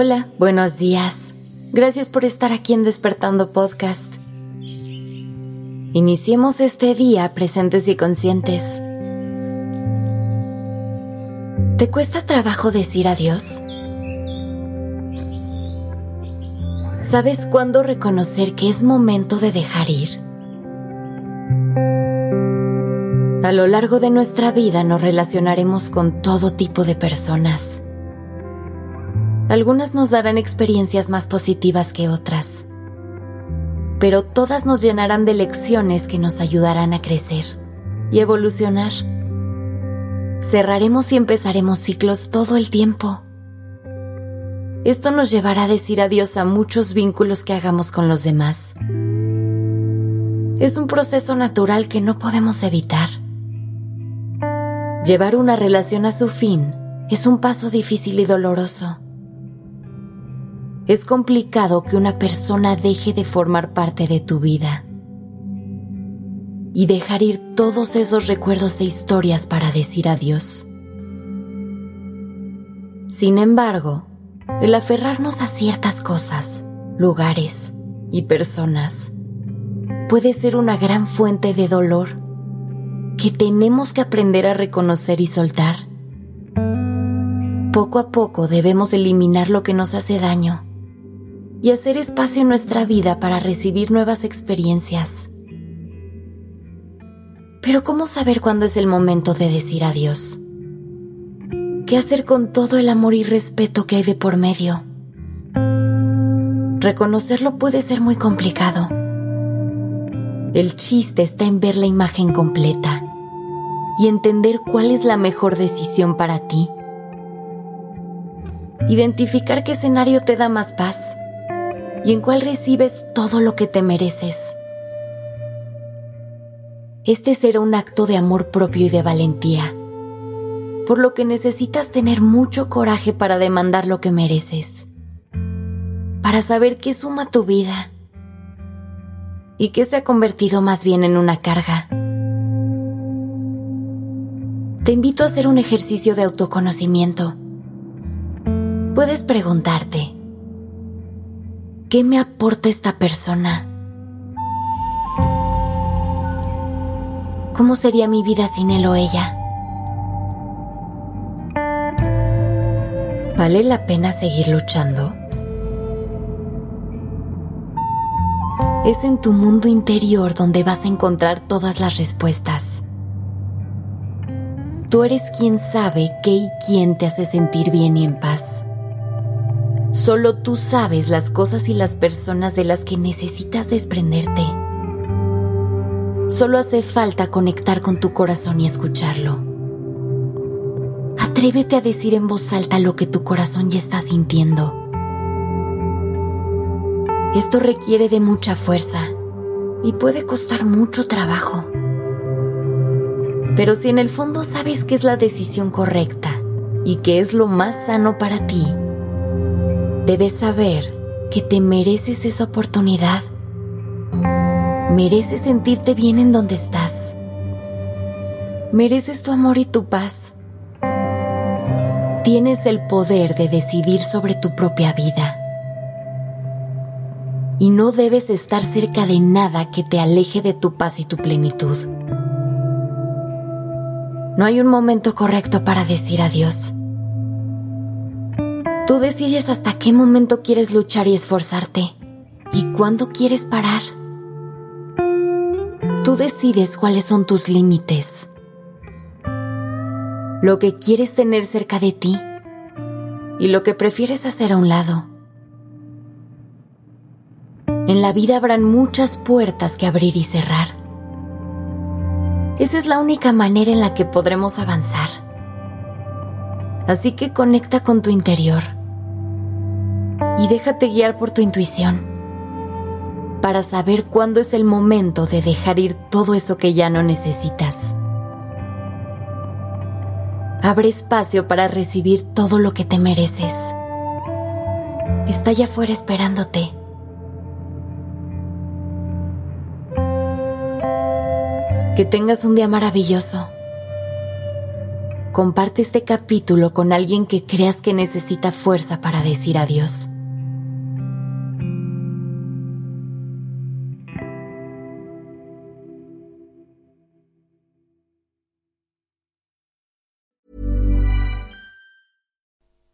Hola, buenos días. Gracias por estar aquí en Despertando Podcast. Iniciemos este día presentes y conscientes. ¿Te cuesta trabajo decir adiós? ¿Sabes cuándo reconocer que es momento de dejar ir? A lo largo de nuestra vida nos relacionaremos con todo tipo de personas. Algunas nos darán experiencias más positivas que otras, pero todas nos llenarán de lecciones que nos ayudarán a crecer y evolucionar. Cerraremos y empezaremos ciclos todo el tiempo. Esto nos llevará a decir adiós a muchos vínculos que hagamos con los demás. Es un proceso natural que no podemos evitar. Llevar una relación a su fin es un paso difícil y doloroso. Es complicado que una persona deje de formar parte de tu vida y dejar ir todos esos recuerdos e historias para decir adiós. Sin embargo, el aferrarnos a ciertas cosas, lugares y personas puede ser una gran fuente de dolor que tenemos que aprender a reconocer y soltar. Poco a poco debemos eliminar lo que nos hace daño y hacer espacio en nuestra vida para recibir nuevas experiencias. Pero ¿cómo saber cuándo es el momento de decir adiós? ¿Qué hacer con todo el amor y respeto que hay de por medio? Reconocerlo puede ser muy complicado. El chiste está en ver la imagen completa y entender cuál es la mejor decisión para ti. Identificar qué escenario te da más paz y en cuál recibes todo lo que te mereces. Este será un acto de amor propio y de valentía, por lo que necesitas tener mucho coraje para demandar lo que mereces, para saber qué suma tu vida y qué se ha convertido más bien en una carga te invito a hacer un ejercicio de autoconocimiento. Puedes preguntarte, ¿qué me aporta esta persona? ¿Cómo sería mi vida sin él o ella? ¿Vale la pena seguir luchando? Es en tu mundo interior donde vas a encontrar todas las respuestas. Tú eres quien sabe qué y quién te hace sentir bien y en paz. Solo tú sabes las cosas y las personas de las que necesitas desprenderte. Solo hace falta conectar con tu corazón y escucharlo. Atrévete a decir en voz alta lo que tu corazón ya está sintiendo. Esto requiere de mucha fuerza y puede costar mucho trabajo. Pero si en el fondo sabes que es la decisión correcta y que es lo más sano para ti, debes saber que te mereces esa oportunidad. Mereces sentirte bien en donde estás. Mereces tu amor y tu paz. Tienes el poder de decidir sobre tu propia vida. Y no debes estar cerca de nada que te aleje de tu paz y tu plenitud. No hay un momento correcto para decir adiós. Tú decides hasta qué momento quieres luchar y esforzarte y cuándo quieres parar. Tú decides cuáles son tus límites, lo que quieres tener cerca de ti y lo que prefieres hacer a un lado. En la vida habrán muchas puertas que abrir y cerrar esa es la única manera en la que podremos avanzar. Así que conecta con tu interior y déjate guiar por tu intuición para saber cuándo es el momento de dejar ir todo eso que ya no necesitas. Abre espacio para recibir todo lo que te mereces. Está allá afuera esperándote. Que tengas un día maravilloso. comparte este capítulo con alguien que creas que necesita fuerza para decir adiós.